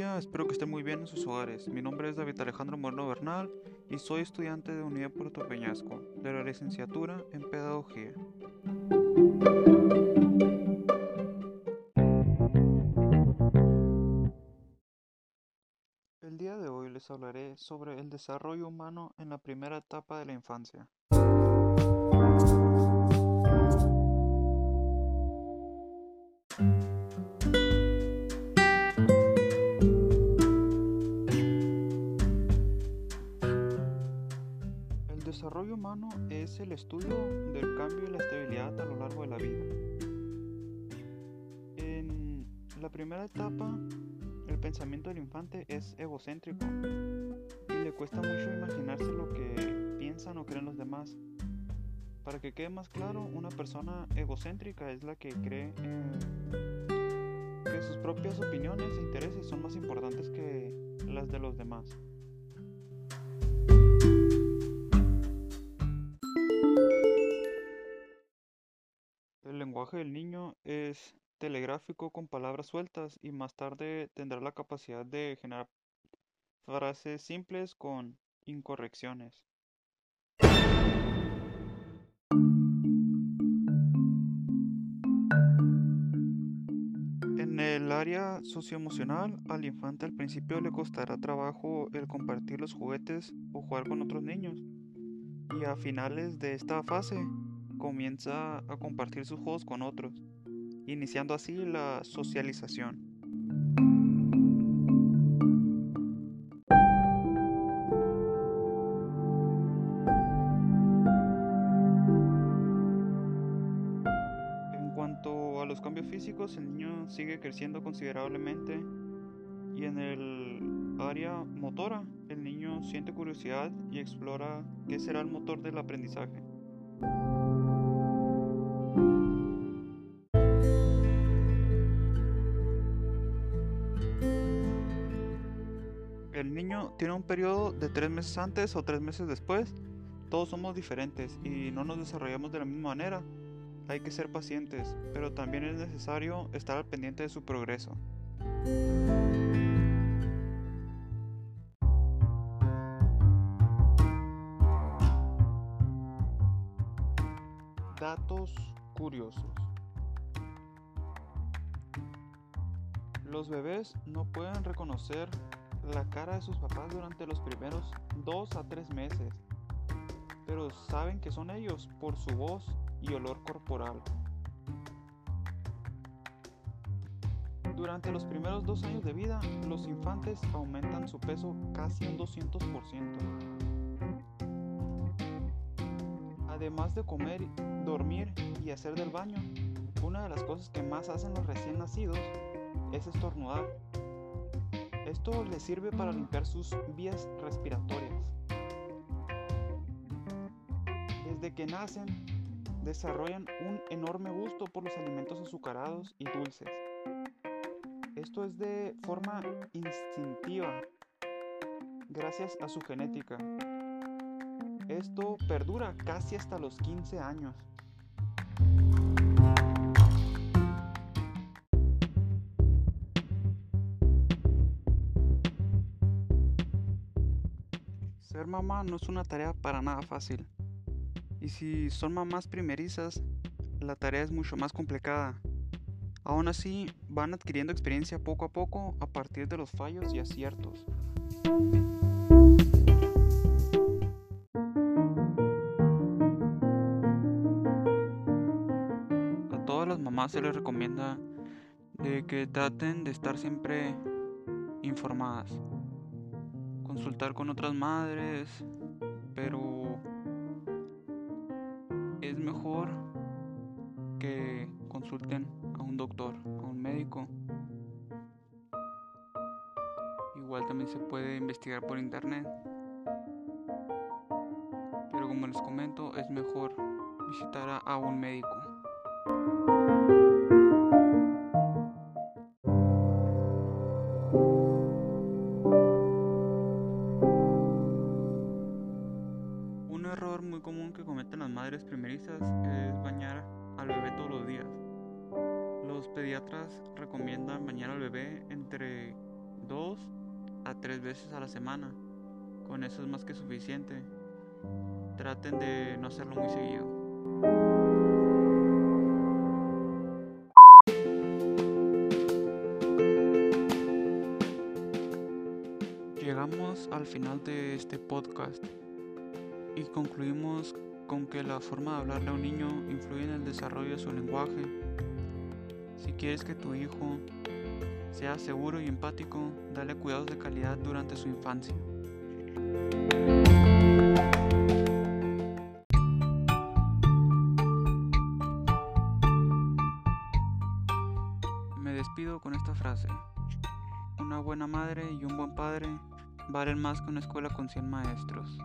espero que estén muy bien en sus hogares. Mi nombre es David Alejandro Moreno Bernal y soy estudiante de Unidad Puerto Peñasco, de la licenciatura en Pedagogía. El día de hoy les hablaré sobre el desarrollo humano en la primera etapa de la infancia. Desarrollo humano es el estudio del cambio y la estabilidad a lo largo de la vida. En la primera etapa, el pensamiento del infante es egocéntrico y le cuesta mucho imaginarse lo que piensan o creen los demás. Para que quede más claro, una persona egocéntrica es la que cree que sus propias opiniones e intereses son más importantes que las de los demás. El lenguaje del niño es telegráfico con palabras sueltas y más tarde tendrá la capacidad de generar frases simples con incorrecciones. En el área socioemocional, al infante al principio le costará trabajo el compartir los juguetes o jugar con otros niños. Y a finales de esta fase comienza a compartir sus juegos con otros, iniciando así la socialización. En cuanto a los cambios físicos, el niño sigue creciendo considerablemente y en el área motora, el niño siente curiosidad y explora qué será el motor del aprendizaje. Niño tiene un periodo de tres meses antes o tres meses después. Todos somos diferentes y no nos desarrollamos de la misma manera. Hay que ser pacientes, pero también es necesario estar al pendiente de su progreso. Datos curiosos. Los bebés no pueden reconocer la cara de sus papás durante los primeros 2 a 3 meses, pero saben que son ellos por su voz y olor corporal. Durante los primeros dos años de vida, los infantes aumentan su peso casi un 200%. Además de comer, dormir y hacer del baño, una de las cosas que más hacen los recién nacidos es estornudar. Esto les sirve para limpiar sus vías respiratorias. Desde que nacen, desarrollan un enorme gusto por los alimentos azucarados y dulces. Esto es de forma instintiva, gracias a su genética. Esto perdura casi hasta los 15 años. Ser mamá no es una tarea para nada fácil. Y si son mamás primerizas, la tarea es mucho más complicada. Aún así, van adquiriendo experiencia poco a poco a partir de los fallos y aciertos. A todas las mamás se les recomienda que traten de estar siempre informadas. Consultar con otras madres, pero es mejor que consulten a un doctor, a un médico. Igual también se puede investigar por internet. Pero como les comento, es mejor visitar a, a un médico. Madres primerizas es bañar al bebé todos los días. Los pediatras recomiendan bañar al bebé entre dos a tres veces a la semana. Con eso es más que suficiente. Traten de no hacerlo muy seguido. Llegamos al final de este podcast y concluimos con que la forma de hablarle a un niño influye en el desarrollo de su lenguaje. Si quieres que tu hijo sea seguro y empático, dale cuidados de calidad durante su infancia. Me despido con esta frase. Una buena madre y un buen padre valen más que una escuela con 100 maestros.